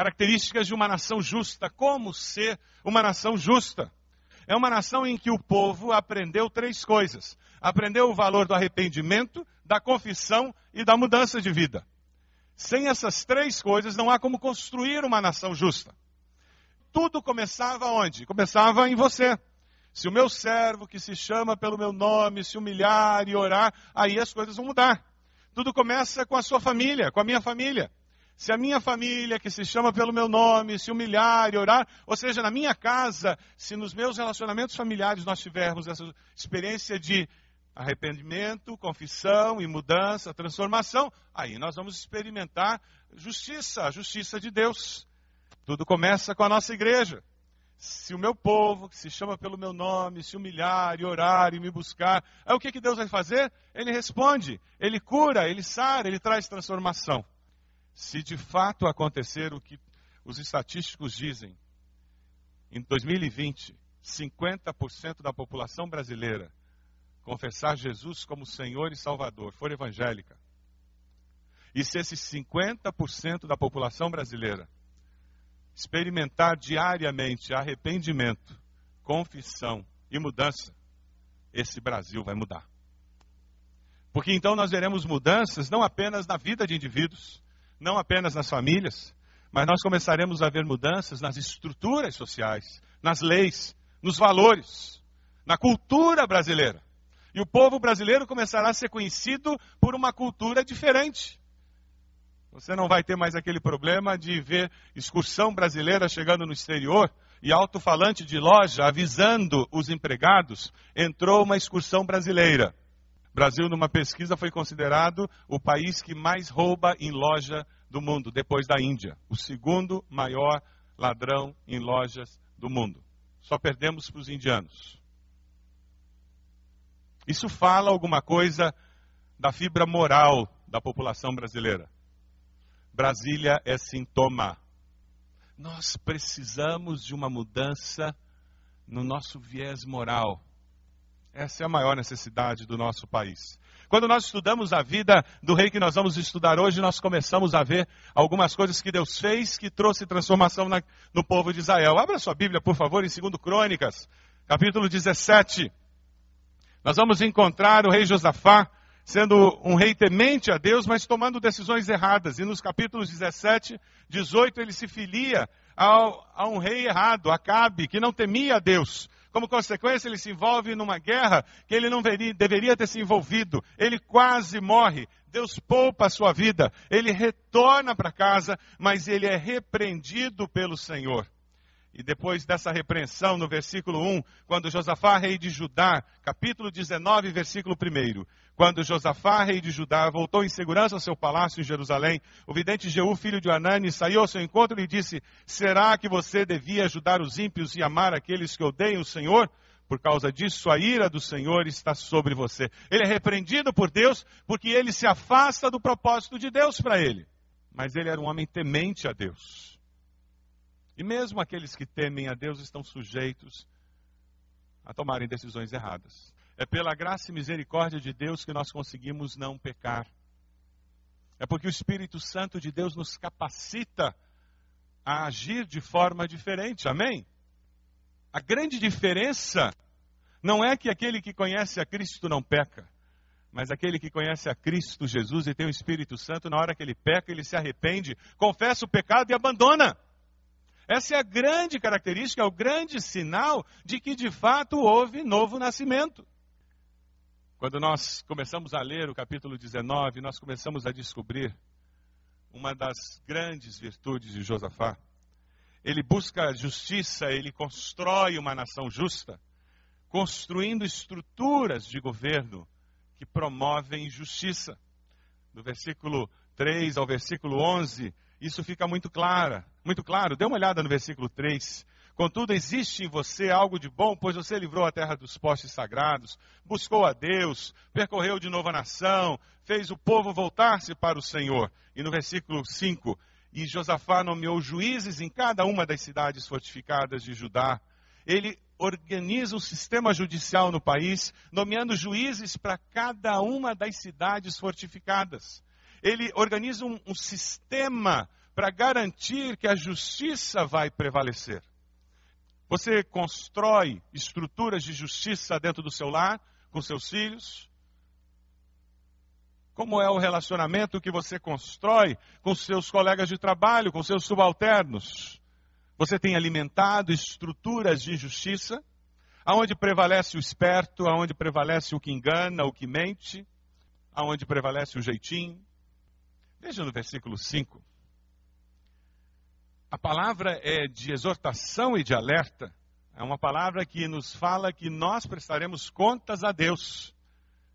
Características de uma nação justa. Como ser uma nação justa? É uma nação em que o povo aprendeu três coisas: aprendeu o valor do arrependimento, da confissão e da mudança de vida. Sem essas três coisas, não há como construir uma nação justa tudo começava onde? Começava em você. Se o meu servo, que se chama pelo meu nome, se humilhar e orar, aí as coisas vão mudar. Tudo começa com a sua família, com a minha família. Se a minha família, que se chama pelo meu nome, se humilhar e orar, ou seja, na minha casa, se nos meus relacionamentos familiares nós tivermos essa experiência de arrependimento, confissão e mudança, transformação, aí nós vamos experimentar justiça, a justiça de Deus. Tudo começa com a nossa igreja. Se o meu povo, que se chama pelo meu nome, se humilhar e orar e me buscar, aí o que, que Deus vai fazer? Ele responde, ele cura, ele sara, ele traz transformação. Se de fato acontecer o que os estatísticos dizem, em 2020, 50% da população brasileira confessar Jesus como Senhor e Salvador, for evangélica, e se esses 50% da população brasileira experimentar diariamente arrependimento, confissão e mudança, esse Brasil vai mudar. Porque então nós veremos mudanças não apenas na vida de indivíduos, não apenas nas famílias, mas nós começaremos a ver mudanças nas estruturas sociais, nas leis, nos valores, na cultura brasileira. E o povo brasileiro começará a ser conhecido por uma cultura diferente. Você não vai ter mais aquele problema de ver excursão brasileira chegando no exterior e alto-falante de loja avisando os empregados: entrou uma excursão brasileira. Brasil, numa pesquisa, foi considerado o país que mais rouba em loja do mundo, depois da Índia. O segundo maior ladrão em lojas do mundo. Só perdemos para os indianos. Isso fala alguma coisa da fibra moral da população brasileira. Brasília é sintoma. Nós precisamos de uma mudança no nosso viés moral. Essa é a maior necessidade do nosso país. Quando nós estudamos a vida do rei que nós vamos estudar hoje, nós começamos a ver algumas coisas que Deus fez que trouxe transformação na, no povo de Israel. Abra sua Bíblia, por favor, em 2 Crônicas, capítulo 17. Nós vamos encontrar o rei Josafá sendo um rei temente a Deus, mas tomando decisões erradas. E nos capítulos 17, 18, ele se filia ao, a um rei errado, Acabe, que não temia a Deus. Como consequência, ele se envolve numa guerra que ele não veria, deveria ter se envolvido. Ele quase morre. Deus poupa a sua vida. Ele retorna para casa, mas ele é repreendido pelo Senhor. E depois dessa repreensão, no versículo 1, quando Josafá, rei de Judá, capítulo 19, versículo 1. Quando Josafá, rei de Judá, voltou em segurança ao seu palácio em Jerusalém, o vidente Jeú, filho de Anani, saiu ao seu encontro e lhe disse: Será que você devia ajudar os ímpios e amar aqueles que odeiam o Senhor? Por causa disso, a ira do Senhor está sobre você. Ele é repreendido por Deus porque ele se afasta do propósito de Deus para ele. Mas ele era um homem temente a Deus. E mesmo aqueles que temem a Deus estão sujeitos a tomarem decisões erradas. É pela graça e misericórdia de Deus que nós conseguimos não pecar. É porque o Espírito Santo de Deus nos capacita a agir de forma diferente. Amém? A grande diferença não é que aquele que conhece a Cristo não peca, mas aquele que conhece a Cristo Jesus e tem o Espírito Santo, na hora que ele peca, ele se arrepende, confessa o pecado e abandona. Essa é a grande característica, é o grande sinal de que de fato houve novo nascimento. Quando nós começamos a ler o capítulo 19, nós começamos a descobrir uma das grandes virtudes de Josafá. Ele busca justiça, ele constrói uma nação justa, construindo estruturas de governo que promovem justiça. Do versículo 3 ao versículo 11, isso fica muito claro, muito claro. Dê uma olhada no versículo 3. Contudo, existe em você algo de bom, pois você livrou a terra dos postes sagrados, buscou a Deus, percorreu de novo a nação, fez o povo voltar-se para o Senhor. E no versículo 5, e Josafá nomeou juízes em cada uma das cidades fortificadas de Judá. Ele organiza um sistema judicial no país, nomeando juízes para cada uma das cidades fortificadas ele organiza um, um sistema para garantir que a justiça vai prevalecer. Você constrói estruturas de justiça dentro do seu lar, com seus filhos. Como é o relacionamento que você constrói com seus colegas de trabalho, com seus subalternos? Você tem alimentado estruturas de justiça, aonde prevalece o esperto, aonde prevalece o que engana, o que mente, aonde prevalece o jeitinho. Veja no versículo 5. A palavra é de exortação e de alerta. É uma palavra que nos fala que nós prestaremos contas a Deus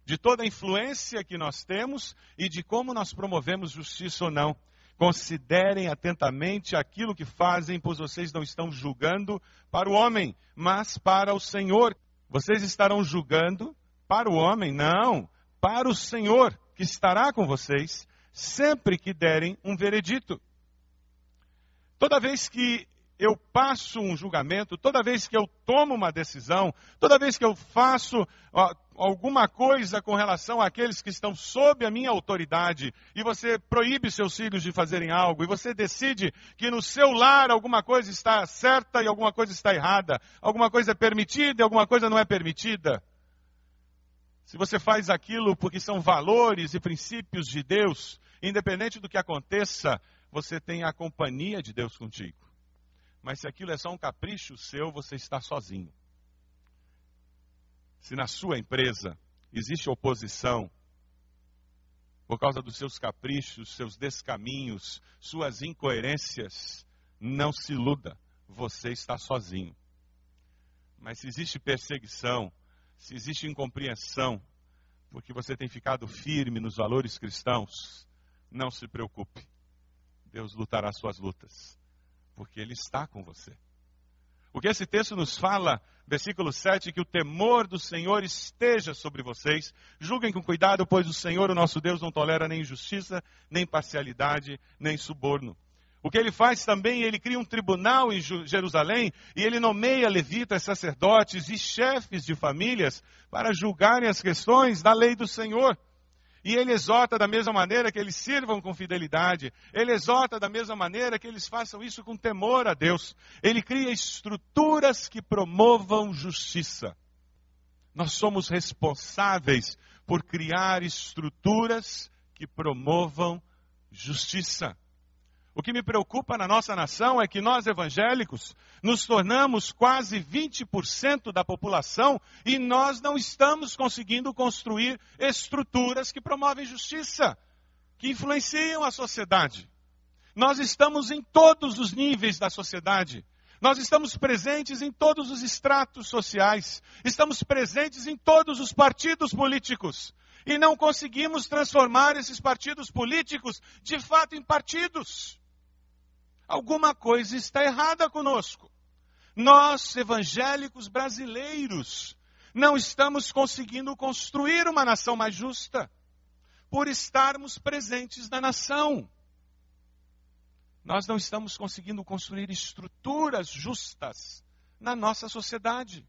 de toda a influência que nós temos e de como nós promovemos justiça ou não. Considerem atentamente aquilo que fazem, pois vocês não estão julgando para o homem, mas para o Senhor. Vocês estarão julgando para o homem? Não, para o Senhor, que estará com vocês sempre que derem um veredito. Toda vez que eu passo um julgamento, toda vez que eu tomo uma decisão, toda vez que eu faço alguma coisa com relação àqueles que estão sob a minha autoridade, e você proíbe seus filhos de fazerem algo, e você decide que no seu lar alguma coisa está certa e alguma coisa está errada, alguma coisa é permitida e alguma coisa não é permitida. Se você faz aquilo porque são valores e princípios de Deus, Independente do que aconteça, você tem a companhia de Deus contigo. Mas se aquilo é só um capricho seu, você está sozinho. Se na sua empresa existe oposição por causa dos seus caprichos, seus descaminhos, suas incoerências, não se iluda, você está sozinho. Mas se existe perseguição, se existe incompreensão, porque você tem ficado firme nos valores cristãos, não se preocupe. Deus lutará suas lutas, porque Ele está com você. O que esse texto nos fala, versículo 7, que o temor do Senhor esteja sobre vocês. Julguem com cuidado, pois o Senhor, o nosso Deus, não tolera nem injustiça, nem parcialidade, nem suborno. O que ele faz também, ele cria um tribunal em Jerusalém e ele nomeia levitas, sacerdotes e chefes de famílias para julgarem as questões da lei do Senhor. E ele exorta da mesma maneira que eles sirvam com fidelidade. Ele exorta da mesma maneira que eles façam isso com temor a Deus. Ele cria estruturas que promovam justiça. Nós somos responsáveis por criar estruturas que promovam justiça. O que me preocupa na nossa nação é que nós evangélicos nos tornamos quase 20% da população e nós não estamos conseguindo construir estruturas que promovem justiça, que influenciam a sociedade. Nós estamos em todos os níveis da sociedade. Nós estamos presentes em todos os estratos sociais, estamos presentes em todos os partidos políticos e não conseguimos transformar esses partidos políticos de fato em partidos. Alguma coisa está errada conosco. Nós, evangélicos brasileiros, não estamos conseguindo construir uma nação mais justa por estarmos presentes na nação. Nós não estamos conseguindo construir estruturas justas na nossa sociedade.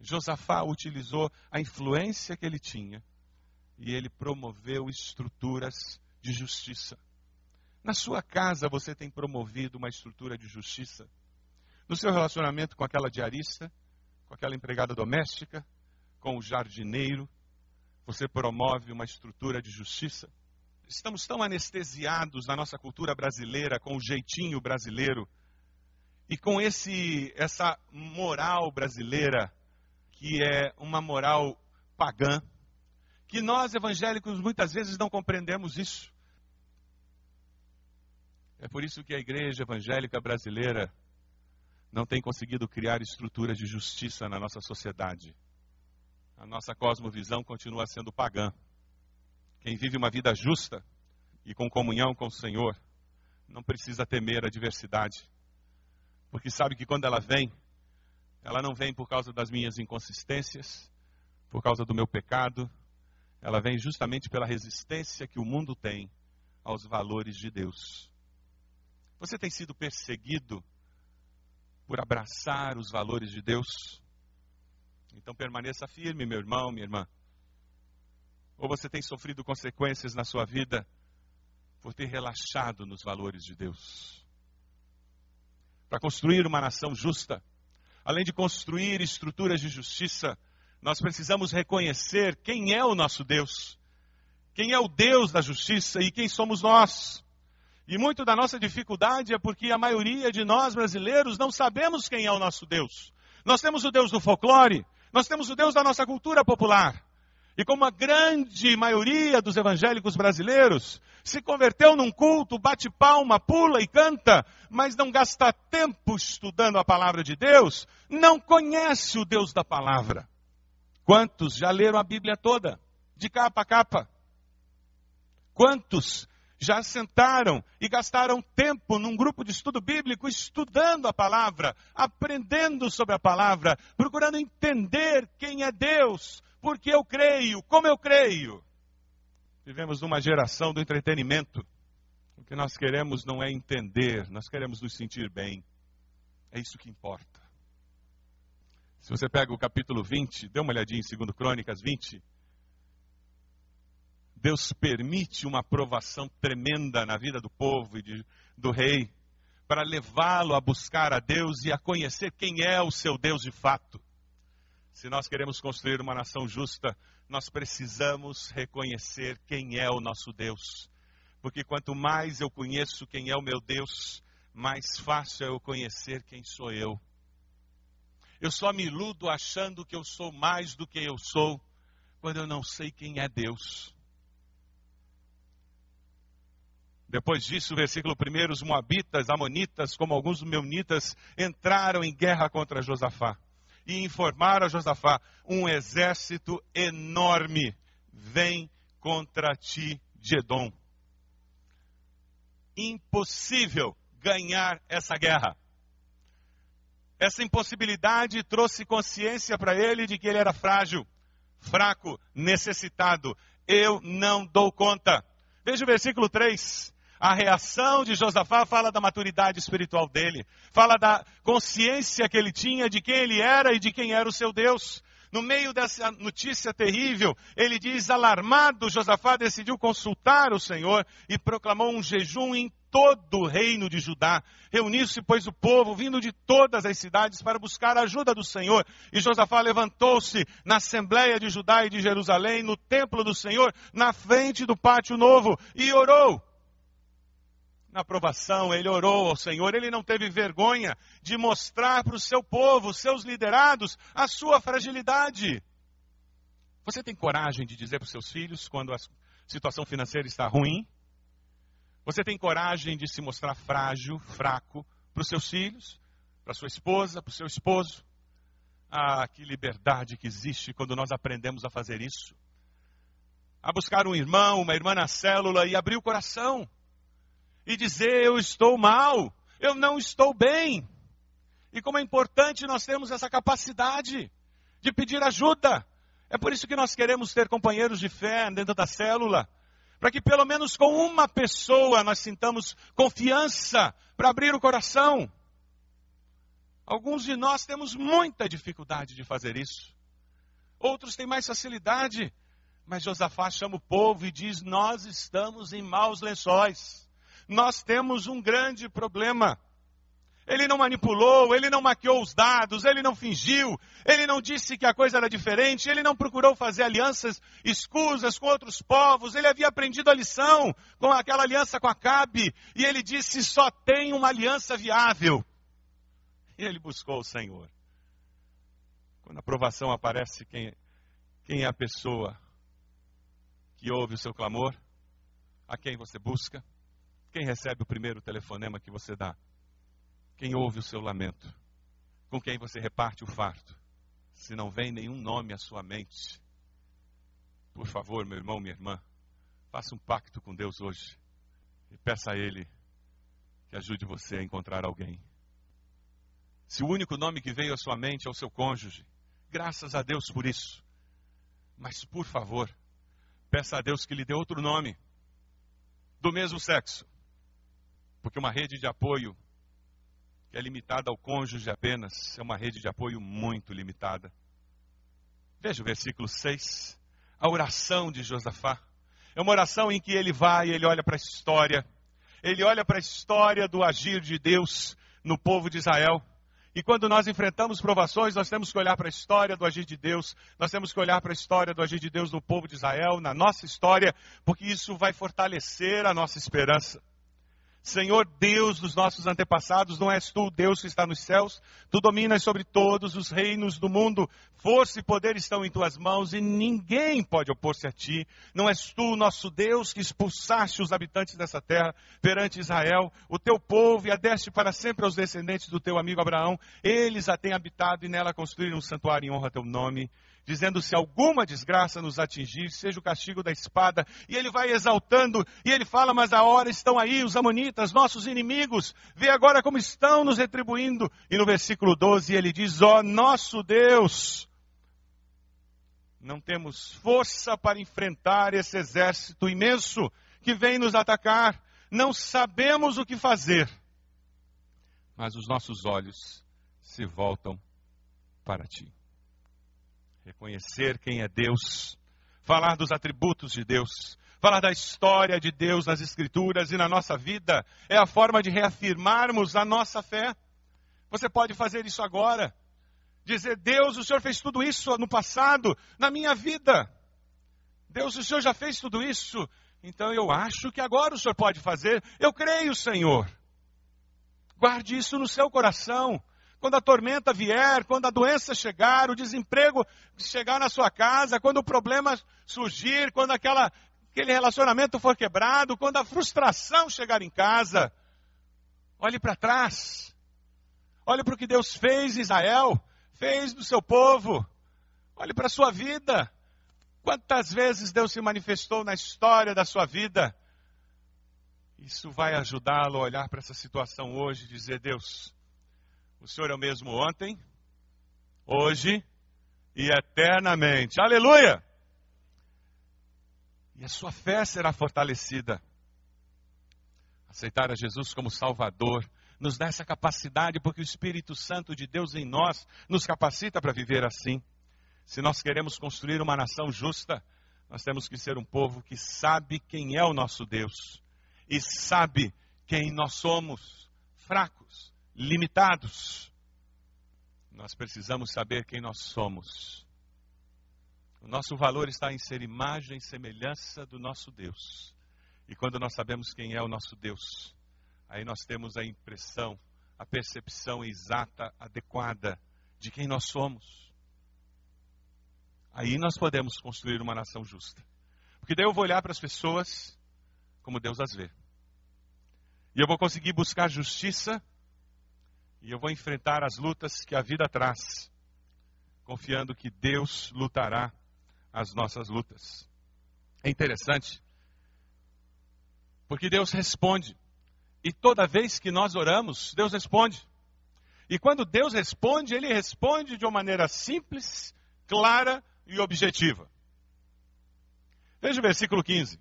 Josafá utilizou a influência que ele tinha e ele promoveu estruturas de justiça. Na sua casa você tem promovido uma estrutura de justiça? No seu relacionamento com aquela diarista, com aquela empregada doméstica, com o jardineiro, você promove uma estrutura de justiça? Estamos tão anestesiados na nossa cultura brasileira com o jeitinho brasileiro e com esse essa moral brasileira que é uma moral pagã, que nós evangélicos muitas vezes não compreendemos isso. É por isso que a igreja evangélica brasileira não tem conseguido criar estruturas de justiça na nossa sociedade. A nossa cosmovisão continua sendo pagã. Quem vive uma vida justa e com comunhão com o Senhor não precisa temer a diversidade, porque sabe que quando ela vem, ela não vem por causa das minhas inconsistências, por causa do meu pecado, ela vem justamente pela resistência que o mundo tem aos valores de Deus. Você tem sido perseguido por abraçar os valores de Deus? Então permaneça firme, meu irmão, minha irmã. Ou você tem sofrido consequências na sua vida por ter relaxado nos valores de Deus? Para construir uma nação justa, além de construir estruturas de justiça, nós precisamos reconhecer quem é o nosso Deus, quem é o Deus da justiça e quem somos nós. E muito da nossa dificuldade é porque a maioria de nós brasileiros não sabemos quem é o nosso Deus. Nós temos o Deus do folclore, nós temos o Deus da nossa cultura popular. E como a grande maioria dos evangélicos brasileiros se converteu num culto, bate palma, pula e canta, mas não gasta tempo estudando a palavra de Deus, não conhece o Deus da palavra. Quantos já leram a Bíblia toda, de capa a capa? Quantos já sentaram e gastaram tempo num grupo de estudo bíblico estudando a palavra, aprendendo sobre a palavra, procurando entender quem é Deus, porque eu creio, como eu creio. Vivemos numa geração do entretenimento. O que nós queremos não é entender, nós queremos nos sentir bem. É isso que importa. Se você pega o capítulo 20, dê uma olhadinha em 2 Crônicas 20, Deus permite uma aprovação tremenda na vida do povo e de, do rei, para levá-lo a buscar a Deus e a conhecer quem é o seu Deus de fato. Se nós queremos construir uma nação justa, nós precisamos reconhecer quem é o nosso Deus. Porque quanto mais eu conheço quem é o meu Deus, mais fácil é eu conhecer quem sou eu. Eu só me iludo achando que eu sou mais do que eu sou, quando eu não sei quem é Deus. Depois disso, versículo 1, os moabitas, amonitas, como alguns meunitas, entraram em guerra contra Josafá e informaram a Josafá: um exército enorme vem contra ti de Edom. Impossível ganhar essa guerra. Essa impossibilidade trouxe consciência para ele de que ele era frágil, fraco, necessitado. Eu não dou conta. Veja o versículo 3. A reação de Josafá fala da maturidade espiritual dele, fala da consciência que ele tinha de quem ele era e de quem era o seu Deus. No meio dessa notícia terrível, ele diz: alarmado, Josafá decidiu consultar o Senhor e proclamou um jejum em todo o reino de Judá. Reuniu-se, pois, o povo, vindo de todas as cidades, para buscar a ajuda do Senhor. E Josafá levantou-se na Assembleia de Judá e de Jerusalém, no templo do Senhor, na frente do pátio novo, e orou na aprovação, ele orou ao Senhor, ele não teve vergonha de mostrar para o seu povo, seus liderados, a sua fragilidade. Você tem coragem de dizer para os seus filhos quando a situação financeira está ruim? Você tem coragem de se mostrar frágil, fraco, para os seus filhos, para sua esposa, para o seu esposo. Ah, que liberdade que existe quando nós aprendemos a fazer isso. A buscar um irmão, uma irmã na célula e abrir o coração. E dizer: Eu estou mal, eu não estou bem. E como é importante nós termos essa capacidade de pedir ajuda. É por isso que nós queremos ter companheiros de fé dentro da célula. Para que pelo menos com uma pessoa nós sintamos confiança para abrir o coração. Alguns de nós temos muita dificuldade de fazer isso. Outros têm mais facilidade. Mas Josafá chama o povo e diz: Nós estamos em maus lençóis. Nós temos um grande problema. Ele não manipulou, ele não maquiou os dados, ele não fingiu, ele não disse que a coisa era diferente, ele não procurou fazer alianças escusas com outros povos, ele havia aprendido a lição com aquela aliança com Acabe, e ele disse: só tem uma aliança viável. E ele buscou o Senhor. Quando a provação aparece, quem, quem é a pessoa que ouve o seu clamor? A quem você busca? Quem recebe o primeiro telefonema que você dá? Quem ouve o seu lamento? Com quem você reparte o farto? Se não vem nenhum nome à sua mente, por favor, meu irmão, minha irmã, faça um pacto com Deus hoje e peça a Ele que ajude você a encontrar alguém. Se o único nome que veio à sua mente é o seu cônjuge, graças a Deus por isso. Mas, por favor, peça a Deus que lhe dê outro nome do mesmo sexo. Porque uma rede de apoio que é limitada ao cônjuge apenas, é uma rede de apoio muito limitada. Veja o versículo 6, a oração de Josafá. É uma oração em que ele vai, ele olha para a história, ele olha para a história do agir de Deus no povo de Israel. E quando nós enfrentamos provações, nós temos que olhar para a história do agir de Deus, nós temos que olhar para a história do agir de Deus no povo de Israel, na nossa história, porque isso vai fortalecer a nossa esperança. Senhor Deus dos nossos antepassados, não és tu, Deus que está nos céus? Tu dominas sobre todos os reinos do mundo. Força e poder estão em tuas mãos e ninguém pode opor-se a ti. Não és tu, nosso Deus, que expulsaste os habitantes dessa terra perante Israel, o teu povo, e a deste para sempre aos descendentes do teu amigo Abraão. Eles a têm habitado e nela construíram um santuário em honra a teu nome dizendo: se alguma desgraça nos atingir, seja o castigo da espada. E ele vai exaltando, e ele fala: mas a hora estão aí os amonitas, nossos inimigos, vê agora como estão nos retribuindo. E no versículo 12 ele diz: ó oh, nosso Deus. Não temos força para enfrentar esse exército imenso que vem nos atacar. Não sabemos o que fazer. Mas os nossos olhos se voltam para ti reconhecer quem é Deus, falar dos atributos de Deus, falar da história de Deus nas Escrituras e na nossa vida, é a forma de reafirmarmos a nossa fé. Você pode fazer isso agora. Dizer, Deus, o Senhor fez tudo isso no passado, na minha vida. Deus, o Senhor já fez tudo isso. Então eu acho que agora o Senhor pode fazer. Eu creio, Senhor. Guarde isso no seu coração. Quando a tormenta vier, quando a doença chegar, o desemprego chegar na sua casa, quando o problema surgir, quando aquela, aquele relacionamento for quebrado, quando a frustração chegar em casa, olhe para trás. Olhe para o que Deus fez em Israel, fez no seu povo. Olhe para a sua vida. Quantas vezes Deus se manifestou na história da sua vida? Isso vai ajudá-lo a olhar para essa situação hoje e dizer: Deus, o Senhor é o mesmo ontem, hoje e eternamente. Aleluia! E a sua fé será fortalecida. Aceitar a Jesus como Salvador nos dá essa capacidade, porque o Espírito Santo de Deus em nós nos capacita para viver assim. Se nós queremos construir uma nação justa, nós temos que ser um povo que sabe quem é o nosso Deus e sabe quem nós somos, fracos, limitados. Nós precisamos saber quem nós somos. O nosso valor está em ser imagem e semelhança do nosso Deus. E quando nós sabemos quem é o nosso Deus, aí nós temos a impressão, a percepção exata, adequada de quem nós somos. Aí nós podemos construir uma nação justa. Porque daí eu vou olhar para as pessoas como Deus as vê. E eu vou conseguir buscar justiça E eu vou enfrentar as lutas que a vida traz, confiando que Deus lutará as nossas lutas. É interessante, porque Deus responde. E toda vez que nós oramos, Deus responde. E quando Deus responde, Ele responde de uma maneira simples, clara e objetiva. Veja o versículo 15.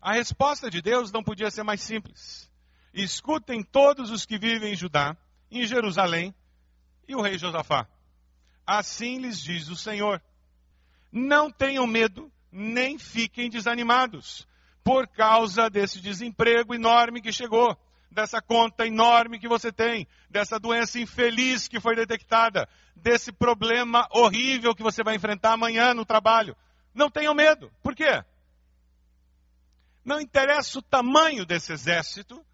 A resposta de Deus não podia ser mais simples. Escutem todos os que vivem em Judá, em Jerusalém, e o rei Josafá. Assim lhes diz o Senhor: Não tenham medo, nem fiquem desanimados, por causa desse desemprego enorme que chegou, dessa conta enorme que você tem, dessa doença infeliz que foi detectada, desse problema horrível que você vai enfrentar amanhã no trabalho. Não tenham medo. Por quê? Não interessa o tamanho desse exército,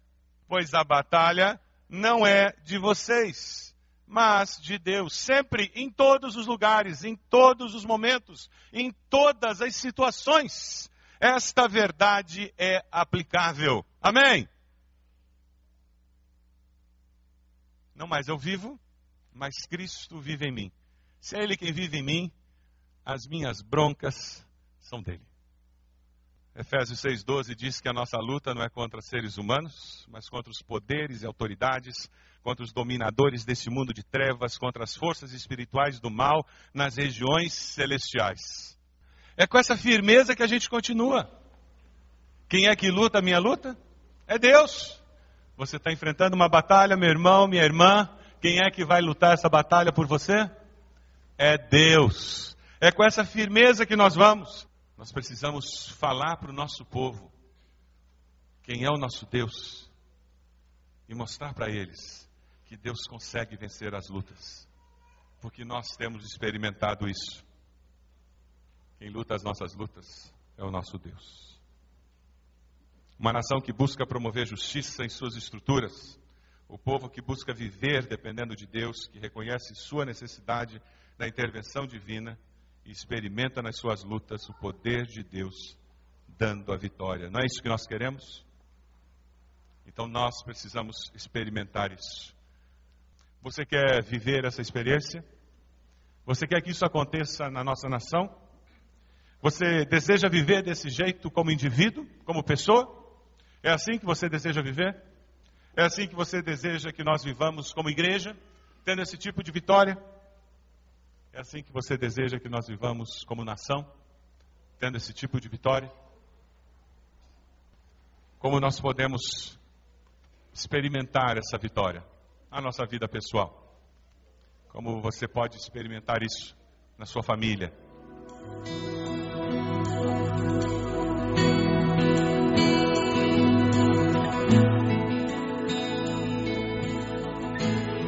pois a batalha não é de vocês, mas de Deus. Sempre, em todos os lugares, em todos os momentos, em todas as situações, esta verdade é aplicável. Amém? Não mais eu vivo, mas Cristo vive em mim. Se é Ele quem vive em mim, as minhas broncas são dele. Efésios 6,12 diz que a nossa luta não é contra seres humanos, mas contra os poderes e autoridades, contra os dominadores desse mundo de trevas, contra as forças espirituais do mal nas regiões celestiais. É com essa firmeza que a gente continua. Quem é que luta a minha luta? É Deus. Você está enfrentando uma batalha, meu irmão, minha irmã. Quem é que vai lutar essa batalha por você? É Deus. É com essa firmeza que nós vamos. Nós precisamos falar para o nosso povo quem é o nosso Deus e mostrar para eles que Deus consegue vencer as lutas, porque nós temos experimentado isso. Quem luta as nossas lutas é o nosso Deus. Uma nação que busca promover justiça em suas estruturas, o povo que busca viver dependendo de Deus, que reconhece sua necessidade da intervenção divina e experimenta nas suas lutas o poder de Deus dando a vitória. Não é isso que nós queremos? Então nós precisamos experimentar isso. Você quer viver essa experiência? Você quer que isso aconteça na nossa nação? Você deseja viver desse jeito como indivíduo, como pessoa? É assim que você deseja viver? É assim que você deseja que nós vivamos como igreja, tendo esse tipo de vitória? É assim que você deseja que nós vivamos como nação, tendo esse tipo de vitória? Como nós podemos experimentar essa vitória na nossa vida pessoal? Como você pode experimentar isso na sua família?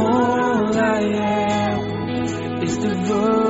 All I am is devoted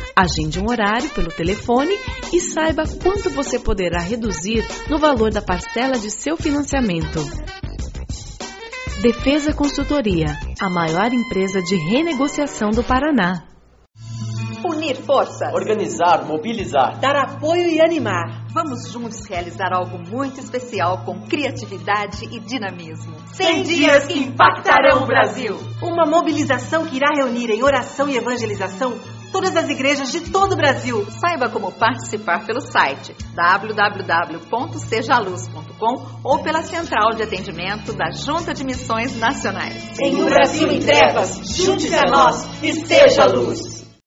Agende um horário pelo telefone e saiba quanto você poderá reduzir no valor da parcela de seu financiamento. Defesa Consultoria, a maior empresa de renegociação do Paraná. Unir forças. Organizar, mobilizar. Dar apoio e animar. Vamos juntos realizar algo muito especial com criatividade e dinamismo. 100 dias que impactarão o Brasil. Uma mobilização que irá reunir em oração e evangelização todas as igrejas de todo o Brasil. Saiba como participar pelo site www.sejaluz.com ou pela central de atendimento da Junta de Missões Nacionais. Em um Brasil em trevas, junte-se a nós e seja luz.